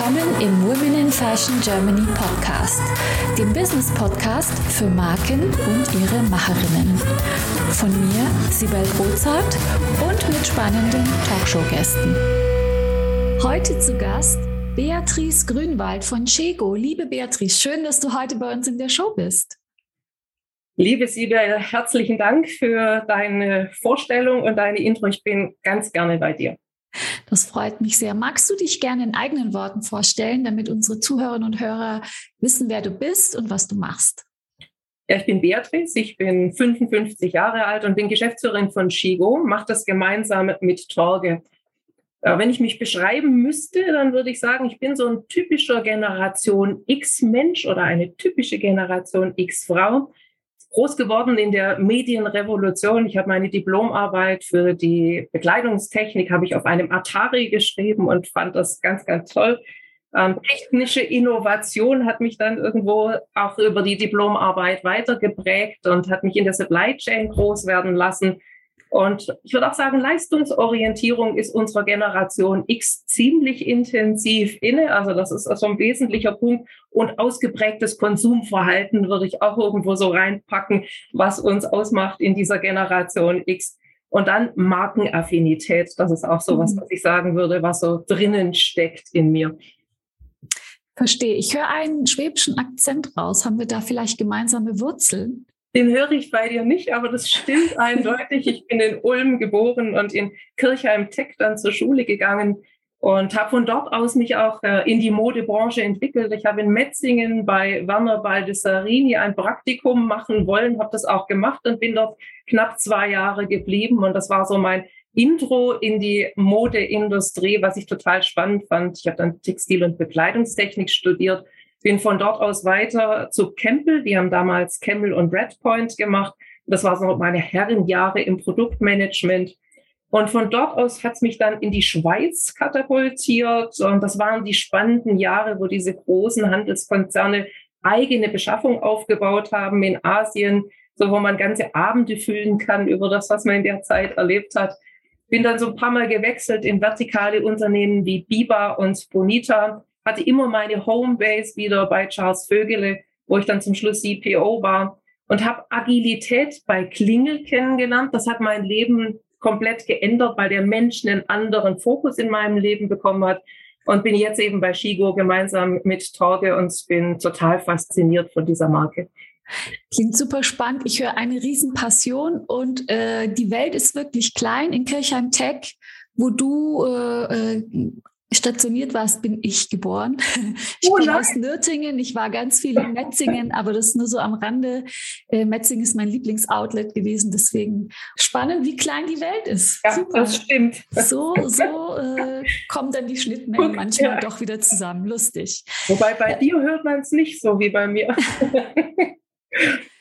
willkommen im Women in Fashion Germany Podcast, dem Business Podcast für Marken und ihre Macherinnen. Von mir, Sibel Rozart und mit spannenden Talkshow-Gästen. Heute zu Gast Beatrice Grünwald von Chego. Liebe Beatrice, schön, dass du heute bei uns in der Show bist. Liebe Sibel, herzlichen Dank für deine Vorstellung und deine Intro. Ich bin ganz gerne bei dir. Das freut mich sehr. Magst du dich gerne in eigenen Worten vorstellen, damit unsere Zuhörerinnen und Hörer wissen, wer du bist und was du machst? Ja, ich bin Beatrice, ich bin 55 Jahre alt und bin Geschäftsführerin von Shigo, mache das gemeinsam mit Torge. Wenn ich mich beschreiben müsste, dann würde ich sagen, ich bin so ein typischer Generation X-Mensch oder eine typische Generation X-Frau groß geworden in der Medienrevolution. Ich habe meine Diplomarbeit für die Bekleidungstechnik habe ich auf einem Atari geschrieben und fand das ganz, ganz toll. Ähm, technische Innovation hat mich dann irgendwo auch über die Diplomarbeit weitergeprägt und hat mich in der Supply Chain groß werden lassen. Und ich würde auch sagen, Leistungsorientierung ist unserer Generation X ziemlich intensiv inne. Also das ist also ein wesentlicher Punkt. Und ausgeprägtes Konsumverhalten würde ich auch irgendwo so reinpacken, was uns ausmacht in dieser Generation X. Und dann Markenaffinität. Das ist auch so was, mhm. was ich sagen würde, was so drinnen steckt in mir. Verstehe. Ich höre einen schwäbischen Akzent raus. Haben wir da vielleicht gemeinsame Wurzeln? Den höre ich bei dir nicht, aber das stimmt eindeutig. Ich bin in Ulm geboren und in Kirchheim-Tech dann zur Schule gegangen und habe von dort aus mich auch äh, in die Modebranche entwickelt. Ich habe in Metzingen bei Werner Baldessarini ein Praktikum machen wollen, habe das auch gemacht und bin dort knapp zwei Jahre geblieben. Und das war so mein Intro in die Modeindustrie, was ich total spannend fand. Ich habe dann Textil- und Bekleidungstechnik studiert bin von dort aus weiter zu Campbell. Die haben damals Campbell und Redpoint gemacht. Das war so meine Herrenjahre im Produktmanagement. Und von dort aus hat es mich dann in die Schweiz katapultiert. Und das waren die spannenden Jahre, wo diese großen Handelskonzerne eigene Beschaffung aufgebaut haben in Asien, so wo man ganze Abende füllen kann über das, was man in der Zeit erlebt hat. Bin dann so ein paar Mal gewechselt in vertikale Unternehmen wie Biba und Bonita hatte immer meine Homebase wieder bei Charles Vögele, wo ich dann zum Schluss CPO war und habe Agilität bei Klingel kennengelernt. Das hat mein Leben komplett geändert, weil der Mensch einen anderen Fokus in meinem Leben bekommen hat und bin jetzt eben bei Shigo gemeinsam mit Torge und bin total fasziniert von dieser Marke. Klingt super spannend. Ich höre eine Riesenpassion und äh, die Welt ist wirklich klein in Kirchheim Tech, wo du äh, äh stationiert warst, bin ich geboren. Ich oh, komme aus Nürtingen, ich war ganz viel in Metzingen, aber das ist nur so am Rande. Äh, Metzingen ist mein Lieblingsoutlet gewesen, deswegen spannend, wie klein die Welt ist. Ja, Super. das stimmt. So, so äh, kommen dann die Schnittmengen manchmal ja. doch wieder zusammen. Lustig. Wobei bei dir hört man es nicht so wie bei mir.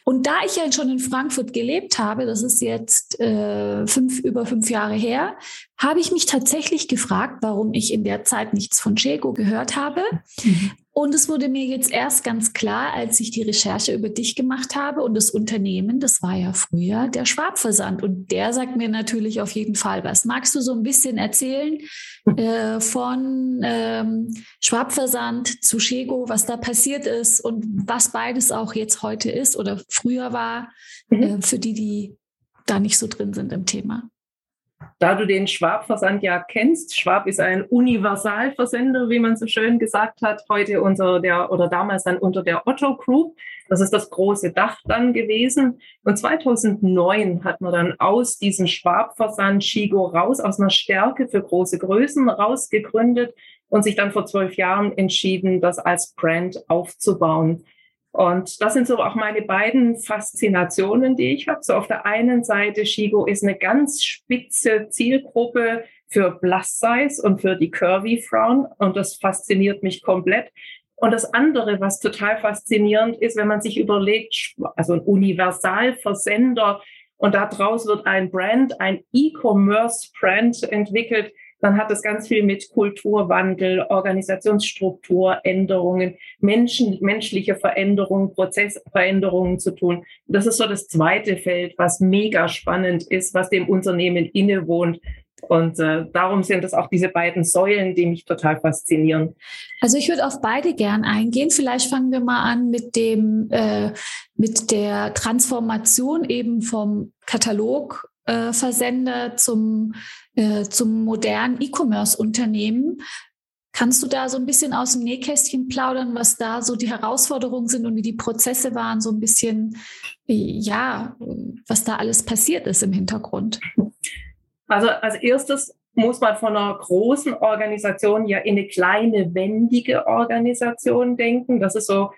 Und da ich ja schon in Frankfurt gelebt habe, das ist jetzt äh, fünf, über fünf Jahre her, habe ich mich tatsächlich gefragt, warum ich in der Zeit nichts von Chego gehört habe. Mhm. Und es wurde mir jetzt erst ganz klar, als ich die Recherche über dich gemacht habe und das Unternehmen, das war ja früher der Schwabversand. Und der sagt mir natürlich auf jeden Fall was. Magst du so ein bisschen erzählen äh, von ähm, Schwabversand zu Chego, was da passiert ist und was beides auch jetzt heute ist oder früher war, mhm. äh, für die, die da nicht so drin sind im Thema? Da du den Schwab-Versand ja kennst, Schwab ist ein Universalversender, wie man so schön gesagt hat, heute unter der oder damals dann unter der Otto Group. Das ist das große Dach dann gewesen. Und 2009 hat man dann aus diesem Schwab-Versand Shigo raus, aus einer Stärke für große Größen rausgegründet und sich dann vor zwölf Jahren entschieden, das als Brand aufzubauen. Und das sind so auch meine beiden Faszinationen, die ich habe. So auf der einen Seite, Shigo ist eine ganz spitze Zielgruppe für Plus Size und für die Curvy Frauen. Und das fasziniert mich komplett. Und das andere, was total faszinierend ist, wenn man sich überlegt, also ein Universalversender und daraus wird ein Brand, ein E-Commerce-Brand entwickelt, dann hat das ganz viel mit Kulturwandel, Organisationsstrukturänderungen, Menschen, menschliche Veränderungen, Prozessveränderungen zu tun. Das ist so das zweite Feld, was mega spannend ist, was dem Unternehmen innewohnt. Und äh, darum sind es auch diese beiden Säulen, die mich total faszinieren. Also ich würde auf beide gern eingehen. Vielleicht fangen wir mal an mit dem äh, mit der Transformation eben vom Katalogversender äh, zum äh, zum modernen E-Commerce-Unternehmen. Kannst du da so ein bisschen aus dem Nähkästchen plaudern, was da so die Herausforderungen sind und wie die Prozesse waren, so ein bisschen, ja, was da alles passiert ist im Hintergrund? Also als erstes muss man von einer großen Organisation ja in eine kleine, wendige Organisation denken. Das ist so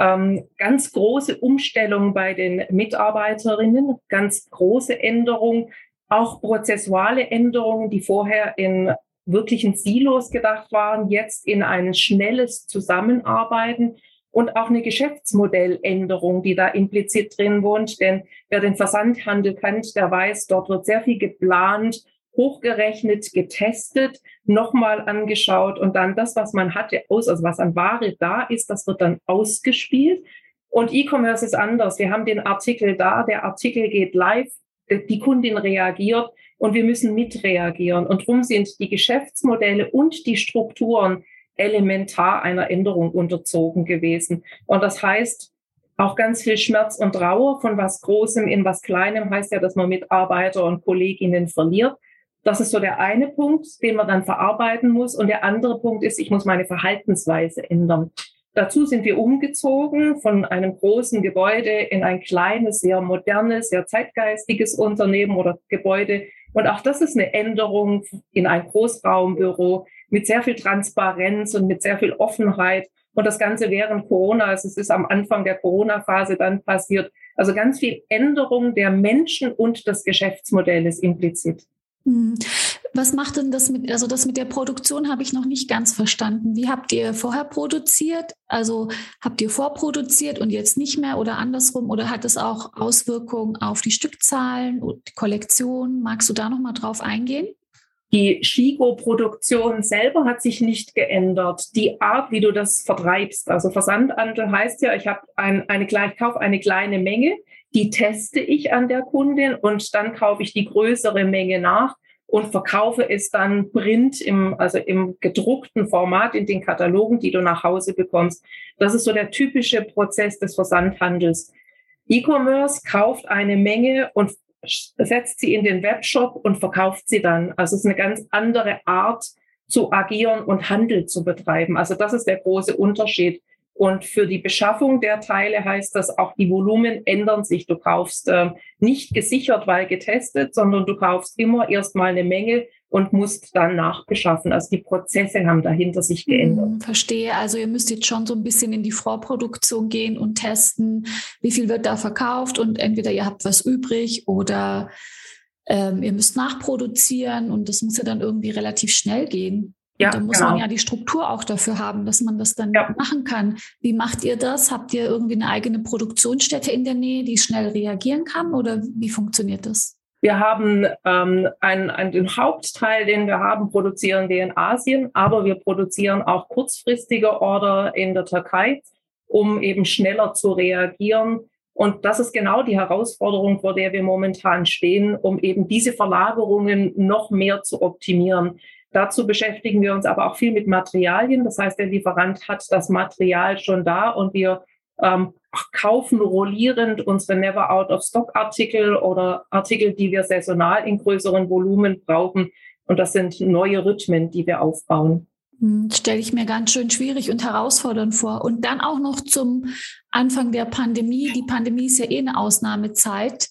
ähm, ganz große Umstellung bei den Mitarbeiterinnen, ganz große Änderungen, auch prozessuale Änderungen, die vorher in wirklichen Silos gedacht waren, jetzt in ein schnelles Zusammenarbeiten und auch eine Geschäftsmodelländerung, die da implizit drin wohnt. Denn wer den Versandhandel kennt, der weiß, dort wird sehr viel geplant, hochgerechnet, getestet, nochmal angeschaut und dann das, was man hatte, aus, also was an Ware da ist, das wird dann ausgespielt. Und E-Commerce ist anders. Wir haben den Artikel da, der Artikel geht live, die Kundin reagiert und wir müssen mitreagieren. Und darum sind die Geschäftsmodelle und die Strukturen elementar einer Änderung unterzogen gewesen. Und das heißt, auch ganz viel Schmerz und Trauer von was Großem in was Kleinem heißt ja, dass man Mitarbeiter und Kolleginnen verliert. Das ist so der eine Punkt, den man dann verarbeiten muss. Und der andere Punkt ist, ich muss meine Verhaltensweise ändern. Dazu sind wir umgezogen von einem großen Gebäude in ein kleines, sehr modernes, sehr zeitgeistiges Unternehmen oder Gebäude. Und auch das ist eine Änderung in ein Großraumbüro mit sehr viel Transparenz und mit sehr viel Offenheit. Und das Ganze während Corona, also es ist am Anfang der Corona-Phase dann passiert. Also ganz viel Änderung der Menschen und des Geschäftsmodells implizit. Hm. Was macht denn das mit, also das mit der Produktion habe ich noch nicht ganz verstanden. Wie habt ihr vorher produziert? Also habt ihr vorproduziert und jetzt nicht mehr oder andersrum? Oder hat es auch Auswirkungen auf die Stückzahlen und die Kollektion? Magst du da noch mal drauf eingehen? Die Shigo-Produktion selber hat sich nicht geändert. Die Art, wie du das vertreibst, also Versandhandel heißt ja, ich habe ein, eine, ich kaufe eine kleine Menge, die teste ich an der Kundin und dann kaufe ich die größere Menge nach und verkaufe es dann print im, also im gedruckten Format in den Katalogen, die du nach Hause bekommst. Das ist so der typische Prozess des Versandhandels. E-Commerce kauft eine Menge und setzt sie in den Webshop und verkauft sie dann. Also es ist eine ganz andere Art zu agieren und Handel zu betreiben. Also das ist der große Unterschied. Und für die Beschaffung der Teile heißt das, auch die Volumen ändern sich. Du kaufst äh, nicht gesichert, weil getestet, sondern du kaufst immer erstmal eine Menge und musst dann nachbeschaffen. Also die Prozesse haben dahinter sich geändert. Hm, verstehe. Also ihr müsst jetzt schon so ein bisschen in die Vorproduktion gehen und testen, wie viel wird da verkauft und entweder ihr habt was übrig oder ähm, ihr müsst nachproduzieren und das muss ja dann irgendwie relativ schnell gehen. Ja, da muss genau. man ja die Struktur auch dafür haben, dass man das dann ja. machen kann. Wie macht ihr das? Habt ihr irgendwie eine eigene Produktionsstätte in der Nähe, die schnell reagieren kann oder wie funktioniert das? Wir haben ähm, einen, einen, den Hauptteil, den wir haben, produzieren wir in Asien, aber wir produzieren auch kurzfristige Order in der Türkei, um eben schneller zu reagieren. Und das ist genau die Herausforderung, vor der wir momentan stehen, um eben diese Verlagerungen noch mehr zu optimieren. Dazu beschäftigen wir uns aber auch viel mit Materialien. Das heißt, der Lieferant hat das Material schon da und wir ähm, kaufen rollierend unsere Never Out of Stock Artikel oder Artikel, die wir saisonal in größeren Volumen brauchen. Und das sind neue Rhythmen, die wir aufbauen. Hm, stelle ich mir ganz schön schwierig und herausfordernd vor. Und dann auch noch zum Anfang der Pandemie. Die Pandemie ist ja eh eine Ausnahmezeit.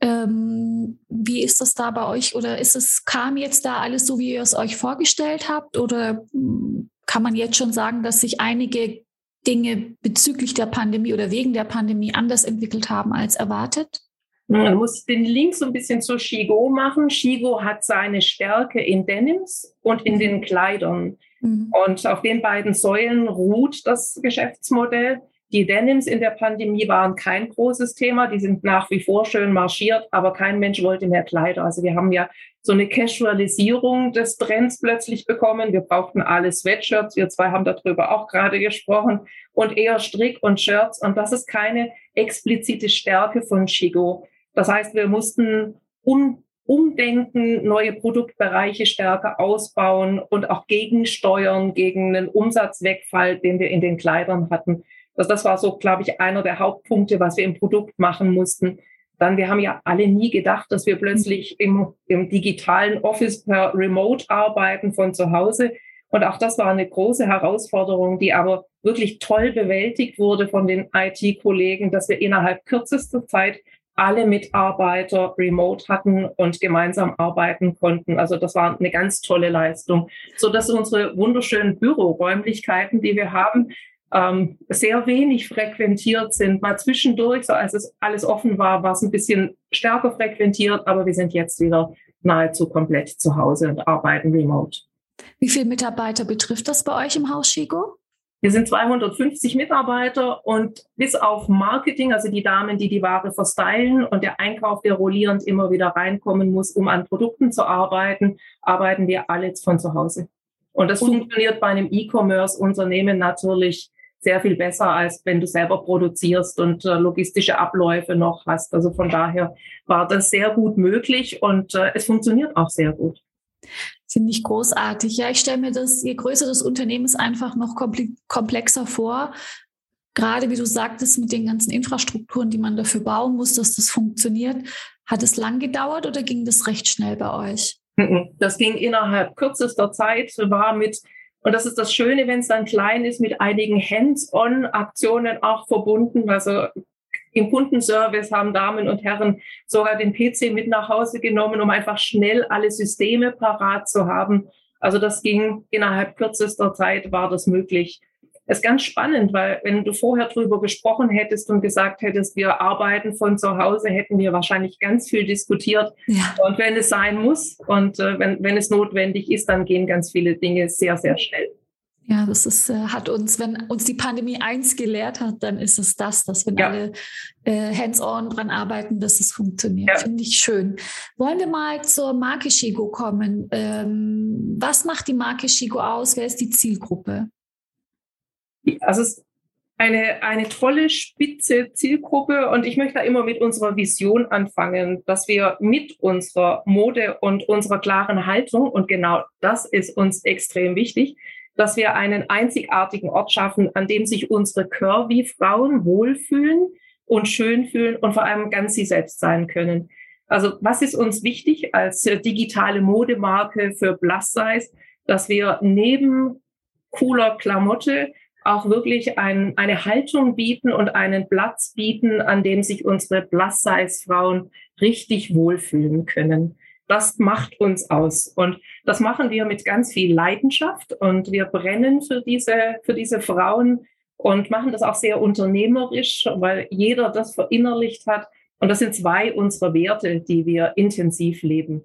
Ähm, wie ist das da bei euch? Oder ist es, kam jetzt da alles so, wie ihr es euch vorgestellt habt? Oder hm, kann man jetzt schon sagen, dass sich einige Dinge bezüglich der Pandemie oder wegen der Pandemie anders entwickelt haben als erwartet? Man muss den Link so ein bisschen zu Shigo machen. Shigo hat seine Stärke in Denims und in den Kleidern. Mhm. Und auf den beiden Säulen ruht das Geschäftsmodell. Die Denims in der Pandemie waren kein großes Thema. Die sind nach wie vor schön marschiert, aber kein Mensch wollte mehr Kleider. Also wir haben ja so eine Casualisierung des Trends plötzlich bekommen. Wir brauchten alle Sweatshirts. Wir zwei haben darüber auch gerade gesprochen und eher Strick und Shirts. Und das ist keine explizite Stärke von Chigo. Das heißt, wir mussten um umdenken, neue Produktbereiche stärker ausbauen und auch gegensteuern gegen einen Umsatzwegfall, den wir in den Kleidern hatten. Also das war so, glaube ich, einer der Hauptpunkte, was wir im Produkt machen mussten. Dann, wir haben ja alle nie gedacht, dass wir plötzlich im, im digitalen Office per Remote arbeiten von zu Hause. Und auch das war eine große Herausforderung, die aber wirklich toll bewältigt wurde von den IT-Kollegen, dass wir innerhalb kürzester Zeit alle Mitarbeiter remote hatten und gemeinsam arbeiten konnten. Also das war eine ganz tolle Leistung, so dass unsere wunderschönen Büroräumlichkeiten, die wir haben, ähm, sehr wenig frequentiert sind. Mal zwischendurch, so als es alles offen war, war es ein bisschen stärker frequentiert, aber wir sind jetzt wieder nahezu komplett zu Hause und arbeiten remote. Wie viele Mitarbeiter betrifft das bei euch im Haus, Chico? Wir sind 250 Mitarbeiter und bis auf Marketing, also die Damen, die die Ware verstylen und der Einkauf, der rollierend immer wieder reinkommen muss, um an Produkten zu arbeiten, arbeiten wir alle von zu Hause. Und das und funktioniert bei einem E-Commerce-Unternehmen natürlich sehr viel besser, als wenn du selber produzierst und äh, logistische Abläufe noch hast. Also von daher war das sehr gut möglich und äh, es funktioniert auch sehr gut. Finde ich großartig. Ja, ich stelle mir das, je größer das Unternehmen ist, einfach noch komplexer vor. Gerade wie du sagtest, mit den ganzen Infrastrukturen, die man dafür bauen muss, dass das funktioniert. Hat es lang gedauert oder ging das recht schnell bei euch? Das ging innerhalb kürzester Zeit, war mit, und das ist das Schöne, wenn es dann klein ist, mit einigen Hands-on-Aktionen auch verbunden. Also im Kundenservice haben Damen und Herren sogar den PC mit nach Hause genommen, um einfach schnell alle Systeme parat zu haben. Also das ging innerhalb kürzester Zeit, war das möglich. Es ist ganz spannend, weil wenn du vorher drüber gesprochen hättest und gesagt hättest, wir arbeiten von zu Hause, hätten wir wahrscheinlich ganz viel diskutiert. Ja. Und wenn es sein muss und äh, wenn, wenn es notwendig ist, dann gehen ganz viele Dinge sehr, sehr schnell. Ja, das ist, äh, hat uns, wenn uns die Pandemie eins gelehrt hat, dann ist es das, dass wenn ja. alle äh, hands-on dran arbeiten, dass es funktioniert. Ja. Finde ich schön. Wollen wir mal zur Marke Shigo kommen? Ähm, was macht die Marke Shigo aus? Wer ist die Zielgruppe? Also es ist eine, eine tolle, spitze Zielgruppe und ich möchte da immer mit unserer Vision anfangen, dass wir mit unserer Mode und unserer klaren Haltung, und genau das ist uns extrem wichtig, dass wir einen einzigartigen Ort schaffen, an dem sich unsere Curvy-Frauen wohlfühlen und schön fühlen und vor allem ganz sie selbst sein können. Also was ist uns wichtig als digitale Modemarke für Plus Size, dass wir neben cooler Klamotte auch wirklich ein, eine Haltung bieten und einen Platz bieten, an dem sich unsere Plus-Size-Frauen richtig wohlfühlen können. Das macht uns aus. Und das machen wir mit ganz viel Leidenschaft und wir brennen für diese, für diese Frauen und machen das auch sehr unternehmerisch, weil jeder das verinnerlicht hat. Und das sind zwei unserer Werte, die wir intensiv leben.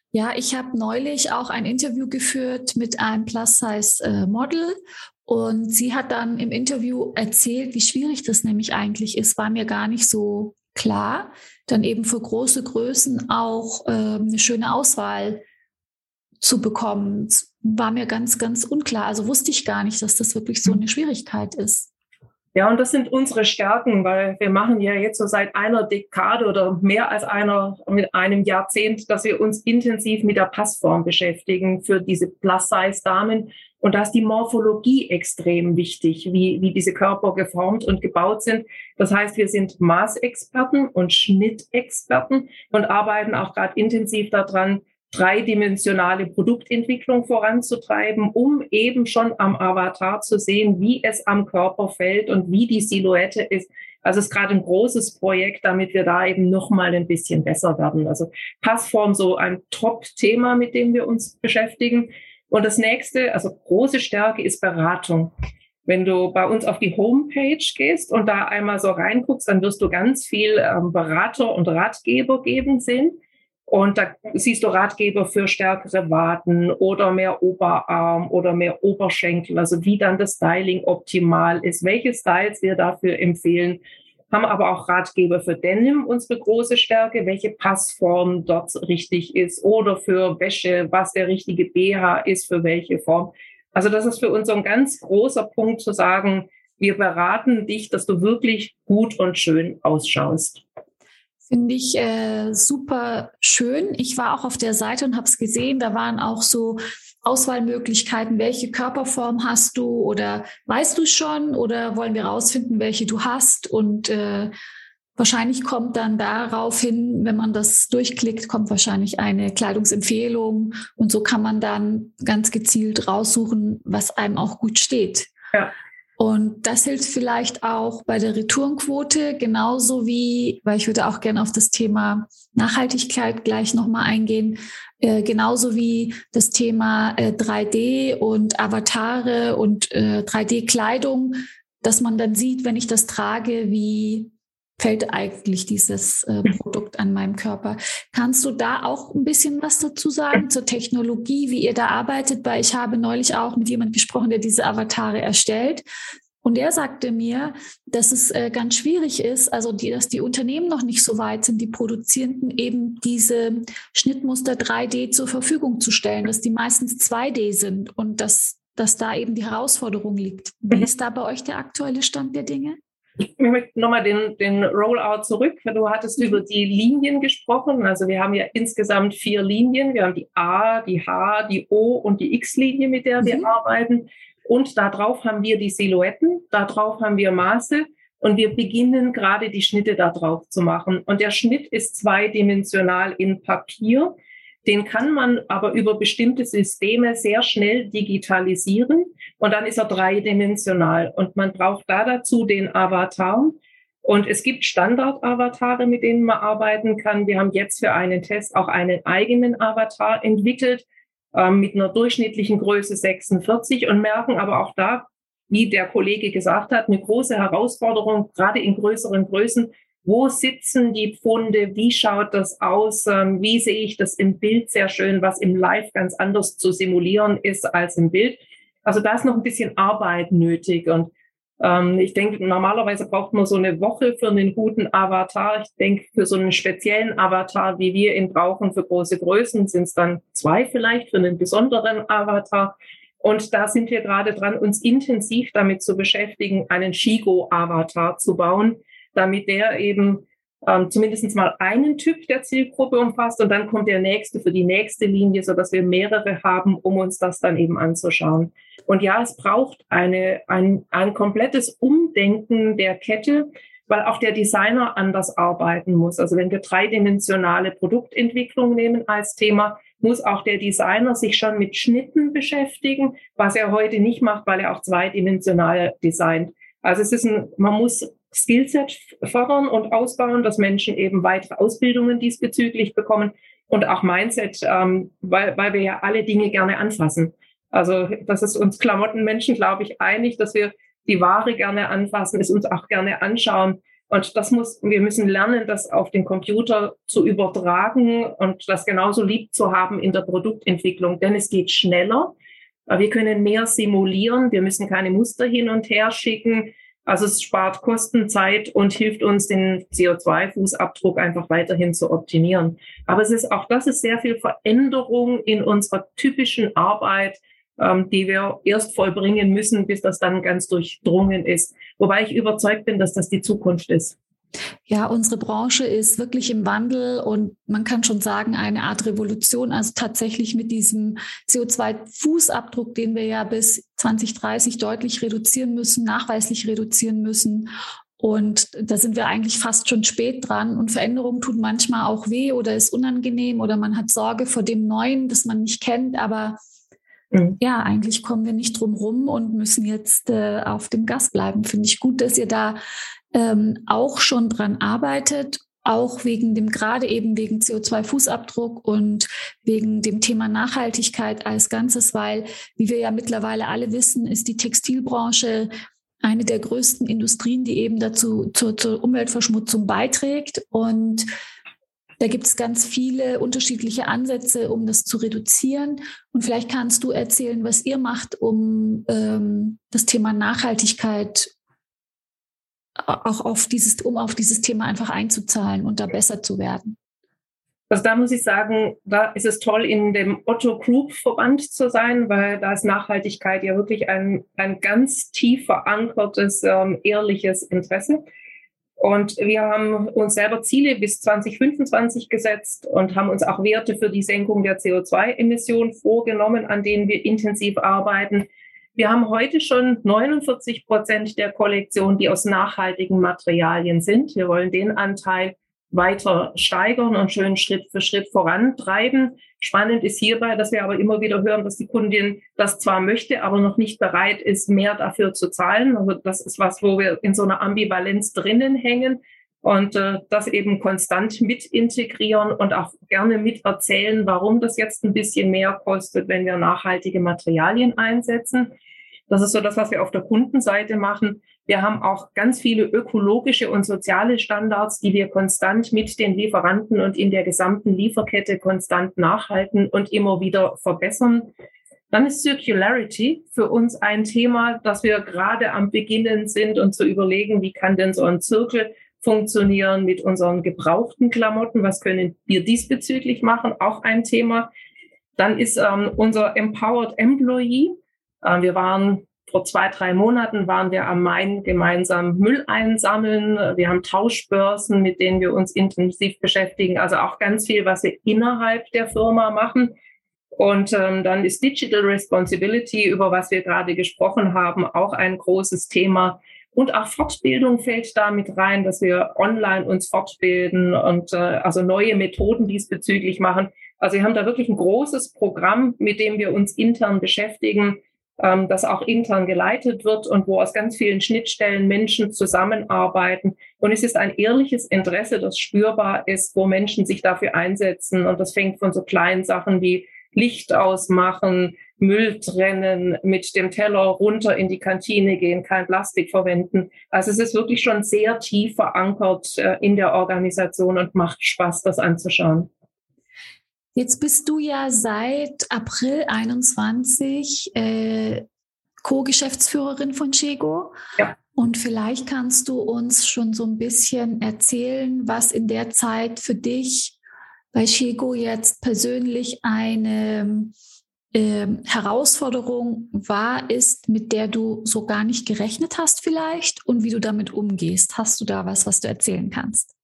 Ja, ich habe neulich auch ein Interview geführt mit einem Plus-Size-Model. Und sie hat dann im Interview erzählt, wie schwierig das nämlich eigentlich ist, war mir gar nicht so klar, dann eben für große Größen auch äh, eine schöne Auswahl zu bekommen. War mir ganz, ganz unklar. Also wusste ich gar nicht, dass das wirklich so eine Schwierigkeit ist. Ja, und das sind unsere Stärken, weil wir machen ja jetzt so seit einer Dekade oder mehr als einer mit einem Jahrzehnt, dass wir uns intensiv mit der Passform beschäftigen für diese Plus-Size-Damen. Und da ist die Morphologie extrem wichtig, wie, wie diese Körper geformt und gebaut sind. Das heißt, wir sind Maßexperten und Schnittexperten und arbeiten auch gerade intensiv daran, dreidimensionale Produktentwicklung voranzutreiben, um eben schon am Avatar zu sehen, wie es am Körper fällt und wie die Silhouette ist. Also es ist gerade ein großes Projekt, damit wir da eben noch mal ein bisschen besser werden. Also Passform so ein Top-Thema, mit dem wir uns beschäftigen. Und das nächste, also große Stärke ist Beratung. Wenn du bei uns auf die Homepage gehst und da einmal so reinguckst, dann wirst du ganz viel ähm, Berater und Ratgeber geben sehen. Und da siehst du Ratgeber für stärkere Waden oder mehr Oberarm oder mehr Oberschenkel, also wie dann das Styling optimal ist, welche Styles wir dafür empfehlen. Haben aber auch Ratgeber für Denim, unsere große Stärke, welche Passform dort richtig ist oder für Wäsche, was der richtige BH ist für welche Form. Also das ist für uns so ein ganz großer Punkt zu sagen, wir beraten dich, dass du wirklich gut und schön ausschaust. Finde ich äh, super schön. Ich war auch auf der Seite und habe es gesehen. Da waren auch so Auswahlmöglichkeiten. Welche Körperform hast du oder weißt du schon oder wollen wir rausfinden, welche du hast? Und äh, wahrscheinlich kommt dann daraufhin, wenn man das durchklickt, kommt wahrscheinlich eine Kleidungsempfehlung und so kann man dann ganz gezielt raussuchen, was einem auch gut steht. Ja. Und das hilft vielleicht auch bei der Retourenquote, genauso wie, weil ich würde auch gerne auf das Thema Nachhaltigkeit gleich nochmal eingehen, äh, genauso wie das Thema äh, 3D und Avatare und äh, 3D-Kleidung, dass man dann sieht, wenn ich das trage, wie fällt eigentlich dieses äh, Produkt an meinem Körper. Kannst du da auch ein bisschen was dazu sagen zur Technologie, wie ihr da arbeitet? Weil ich habe neulich auch mit jemandem gesprochen, der diese Avatare erstellt. Und er sagte mir, dass es äh, ganz schwierig ist, also die, dass die Unternehmen noch nicht so weit sind, die Produzierenden eben diese Schnittmuster 3D zur Verfügung zu stellen, dass die meistens 2D sind und dass, dass da eben die Herausforderung liegt. Wie mhm. ist da bei euch der aktuelle Stand der Dinge? Ich möchte nochmal den, den Rollout zurück. Du hattest mhm. über die Linien gesprochen. Also wir haben ja insgesamt vier Linien. Wir haben die A, die H, die O und die X-Linie, mit der wir mhm. arbeiten. Und darauf haben wir die Silhouetten, darauf haben wir Maße und wir beginnen gerade die Schnitte darauf zu machen. Und der Schnitt ist zweidimensional in Papier. Den kann man aber über bestimmte Systeme sehr schnell digitalisieren und dann ist er dreidimensional. Und man braucht da dazu den Avatar. Und es gibt Standard-Avatare, mit denen man arbeiten kann. Wir haben jetzt für einen Test auch einen eigenen Avatar entwickelt äh, mit einer durchschnittlichen Größe 46 und merken aber auch da, wie der Kollege gesagt hat, eine große Herausforderung, gerade in größeren Größen, wo sitzen die Pfunde? Wie schaut das aus? Ähm, wie sehe ich das im Bild sehr schön, was im Live ganz anders zu simulieren ist als im Bild? Also da ist noch ein bisschen Arbeit nötig. Und ähm, ich denke, normalerweise braucht man so eine Woche für einen guten Avatar. Ich denke, für so einen speziellen Avatar, wie wir ihn brauchen für große Größen, sind es dann zwei vielleicht für einen besonderen Avatar. Und da sind wir gerade dran, uns intensiv damit zu beschäftigen, einen Shigo-Avatar zu bauen damit der eben ähm, zumindest mal einen Typ der Zielgruppe umfasst und dann kommt der nächste für die nächste Linie, so dass wir mehrere haben, um uns das dann eben anzuschauen. Und ja, es braucht eine, ein, ein komplettes Umdenken der Kette, weil auch der Designer anders arbeiten muss. Also wenn wir dreidimensionale Produktentwicklung nehmen als Thema, muss auch der Designer sich schon mit Schnitten beschäftigen, was er heute nicht macht, weil er auch zweidimensional designt. Also es ist ein, man muss Skillset fördern und ausbauen, dass Menschen eben weitere Ausbildungen diesbezüglich bekommen und auch Mindset, ähm, weil, weil wir ja alle Dinge gerne anfassen. Also das ist uns Klamottenmenschen, glaube ich, einig, dass wir die Ware gerne anfassen, es uns auch gerne anschauen. Und das muss, wir müssen lernen, das auf den Computer zu übertragen und das genauso lieb zu haben in der Produktentwicklung, denn es geht schneller. Wir können mehr simulieren. Wir müssen keine Muster hin und her schicken. Also es spart Kosten, Zeit und hilft uns, den CO2-Fußabdruck einfach weiterhin zu optimieren. Aber es ist auch das ist sehr viel Veränderung in unserer typischen Arbeit, ähm, die wir erst vollbringen müssen, bis das dann ganz durchdrungen ist. Wobei ich überzeugt bin, dass das die Zukunft ist. Ja, unsere Branche ist wirklich im Wandel und man kann schon sagen, eine Art Revolution. Also tatsächlich mit diesem CO2-Fußabdruck, den wir ja bis 2030 deutlich reduzieren müssen, nachweislich reduzieren müssen. Und da sind wir eigentlich fast schon spät dran. Und Veränderung tut manchmal auch weh oder ist unangenehm oder man hat Sorge vor dem Neuen, das man nicht kennt. Aber mhm. ja, eigentlich kommen wir nicht drum rum und müssen jetzt äh, auf dem Gas bleiben. Finde ich gut, dass ihr da ähm, auch schon dran arbeitet, auch wegen dem, gerade eben wegen CO2-Fußabdruck und wegen dem Thema Nachhaltigkeit als Ganzes, weil, wie wir ja mittlerweile alle wissen, ist die Textilbranche eine der größten Industrien, die eben dazu zur, zur Umweltverschmutzung beiträgt. Und Da gibt es ganz viele unterschiedliche Ansätze, um das zu reduzieren. Und vielleicht kannst du erzählen, was ihr macht, um ähm, das Thema Nachhaltigkeit auch auf dieses, um auf dieses Thema einfach einzuzahlen und da besser zu werden. Also da muss ich sagen, da ist es toll, in dem Otto Group Verband zu sein, weil da ist Nachhaltigkeit ja wirklich ein, ein ganz tief verankertes, ähm, ehrliches Interesse. Und wir haben uns selber Ziele bis 2025 gesetzt und haben uns auch Werte für die Senkung der CO2-Emissionen vorgenommen, an denen wir intensiv arbeiten. Wir haben heute schon 49 Prozent der Kollektion, die aus nachhaltigen Materialien sind. Wir wollen den Anteil weiter steigern und schön Schritt für Schritt vorantreiben. Spannend ist hierbei, dass wir aber immer wieder hören, dass die Kundin das zwar möchte, aber noch nicht bereit ist, mehr dafür zu zahlen. Also das ist was, wo wir in so einer Ambivalenz drinnen hängen und äh, das eben konstant mit integrieren und auch gerne mit erzählen, warum das jetzt ein bisschen mehr kostet, wenn wir nachhaltige Materialien einsetzen. Das ist so das, was wir auf der Kundenseite machen. Wir haben auch ganz viele ökologische und soziale Standards, die wir konstant mit den Lieferanten und in der gesamten Lieferkette konstant nachhalten und immer wieder verbessern. Dann ist Circularity für uns ein Thema, das wir gerade am Beginnen sind und zu überlegen, wie kann denn so ein Zirkel funktionieren mit unseren gebrauchten Klamotten? Was können wir diesbezüglich machen? Auch ein Thema. Dann ist ähm, unser Empowered Employee. Äh, wir waren vor zwei, drei Monaten waren wir am Main gemeinsam Müll einsammeln. Wir haben Tauschbörsen, mit denen wir uns intensiv beschäftigen. Also auch ganz viel, was wir innerhalb der Firma machen. Und ähm, dann ist Digital Responsibility, über was wir gerade gesprochen haben, auch ein großes Thema. Und auch Fortbildung fällt da mit rein, dass wir online uns fortbilden und äh, also neue Methoden diesbezüglich machen. Also wir haben da wirklich ein großes Programm, mit dem wir uns intern beschäftigen ähm, das auch intern geleitet wird und wo aus ganz vielen Schnittstellen Menschen zusammenarbeiten. Und es ist ein ehrliches Interesse, das spürbar ist, wo Menschen sich dafür einsetzen. Und das fängt von so kleinen Sachen wie Licht ausmachen, Müll trennen, mit dem Teller runter in die Kantine gehen, kein Plastik verwenden. Also es ist wirklich schon sehr tief verankert äh, in der Organisation und macht Spaß, das anzuschauen. Jetzt bist du ja seit April 21 äh, Co-Geschäftsführerin von Chego. Ja. Und vielleicht kannst du uns schon so ein bisschen erzählen, was in der Zeit für dich bei Chego jetzt persönlich eine äh, Herausforderung war, ist, mit der du so gar nicht gerechnet hast vielleicht und wie du damit umgehst. Hast du da was, was du erzählen kannst?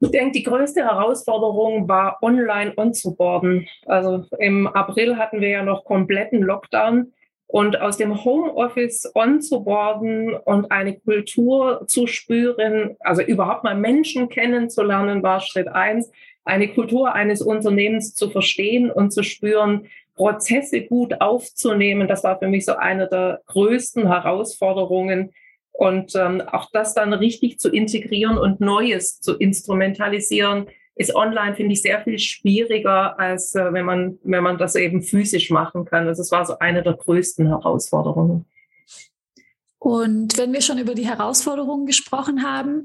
Ich denke, die größte Herausforderung war online onzuboarden. Also im April hatten wir ja noch kompletten Lockdown und aus dem Homeoffice onzuboarden und eine Kultur zu spüren, also überhaupt mal Menschen kennenzulernen, war Schritt eins. Eine Kultur eines Unternehmens zu verstehen und zu spüren, Prozesse gut aufzunehmen. Das war für mich so eine der größten Herausforderungen, und ähm, auch das dann richtig zu integrieren und Neues zu instrumentalisieren, ist online, finde ich, sehr viel schwieriger, als äh, wenn, man, wenn man das eben physisch machen kann. Also es war so eine der größten Herausforderungen. Und wenn wir schon über die Herausforderungen gesprochen haben,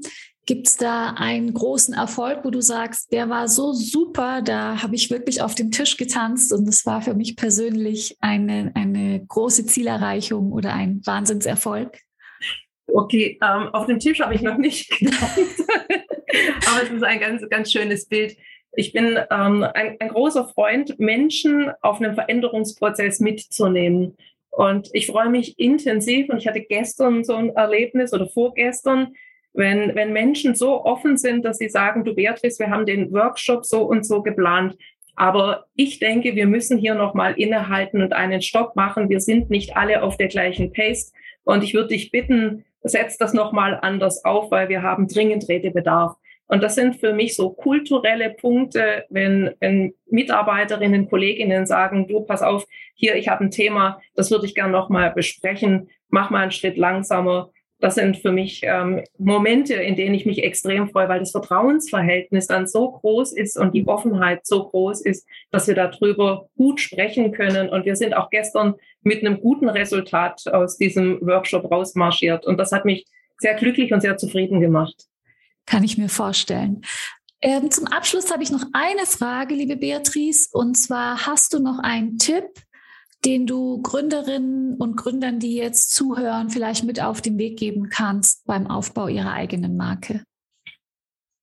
gibt es da einen großen Erfolg, wo du sagst, der war so super, da habe ich wirklich auf dem Tisch getanzt und das war für mich persönlich eine, eine große Zielerreichung oder ein Wahnsinnserfolg? Okay, ähm, auf dem Tisch habe ich noch nicht gedacht. Aber es ist ein ganz, ganz schönes Bild. Ich bin ähm, ein, ein großer Freund, Menschen auf einem Veränderungsprozess mitzunehmen. Und ich freue mich intensiv und ich hatte gestern so ein Erlebnis oder vorgestern, wenn, wenn Menschen so offen sind, dass sie sagen, du Beatrice, wir haben den Workshop so und so geplant. Aber ich denke, wir müssen hier nochmal innehalten und einen Stopp machen. Wir sind nicht alle auf der gleichen Pace. Und ich würde dich bitten, setzt das nochmal anders auf, weil wir haben dringend Redebedarf. Und das sind für mich so kulturelle Punkte, wenn, wenn Mitarbeiterinnen, Kolleginnen sagen, du, pass auf, hier, ich habe ein Thema, das würde ich gerne nochmal besprechen, mach mal einen Schritt langsamer. Das sind für mich ähm, Momente, in denen ich mich extrem freue, weil das Vertrauensverhältnis dann so groß ist und die Offenheit so groß ist, dass wir darüber gut sprechen können. Und wir sind auch gestern mit einem guten Resultat aus diesem Workshop rausmarschiert. Und das hat mich sehr glücklich und sehr zufrieden gemacht. Kann ich mir vorstellen. Ähm, zum Abschluss habe ich noch eine Frage, liebe Beatrice, und zwar hast du noch einen Tipp, den du Gründerinnen und Gründern, die jetzt zuhören, vielleicht mit auf den Weg geben kannst beim Aufbau ihrer eigenen Marke?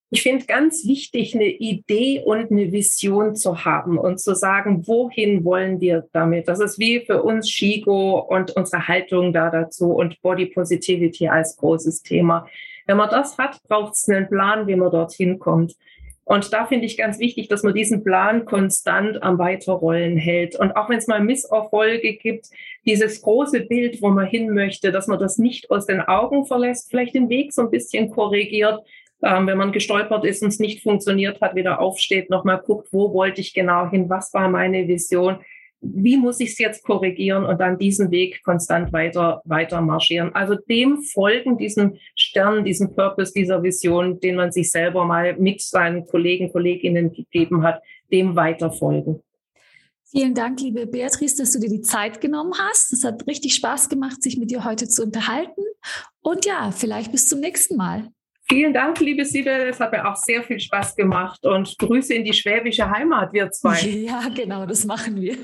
Ich finde ganz wichtig, eine Idee und eine Vision zu haben und zu sagen, wohin wollen wir damit? Das ist wie für uns Shigo und unsere Haltung da dazu und Body Positivity als großes Thema. Wenn man das hat, braucht es einen Plan, wie man dorthin kommt. Und da finde ich ganz wichtig, dass man diesen Plan konstant am Weiterrollen hält. Und auch wenn es mal Misserfolge gibt, dieses große Bild, wo man hin möchte, dass man das nicht aus den Augen verlässt, vielleicht den Weg so ein bisschen korrigiert, ähm, wenn man gestolpert ist und es nicht funktioniert hat, wieder aufsteht, nochmal guckt, wo wollte ich genau hin, was war meine Vision, wie muss ich es jetzt korrigieren und dann diesen Weg konstant weiter, weiter marschieren. Also dem folgen, diesem Stern, diesem Purpose, dieser Vision, den man sich selber mal mit seinen Kollegen, Kolleginnen gegeben hat, dem weiter folgen. Vielen Dank, liebe Beatrice, dass du dir die Zeit genommen hast. Es hat richtig Spaß gemacht, sich mit dir heute zu unterhalten. Und ja, vielleicht bis zum nächsten Mal. Vielen Dank, liebe Sibylle. Es hat mir auch sehr viel Spaß gemacht und Grüße in die schwäbische Heimat, wir zwei. Ja, genau, das machen wir.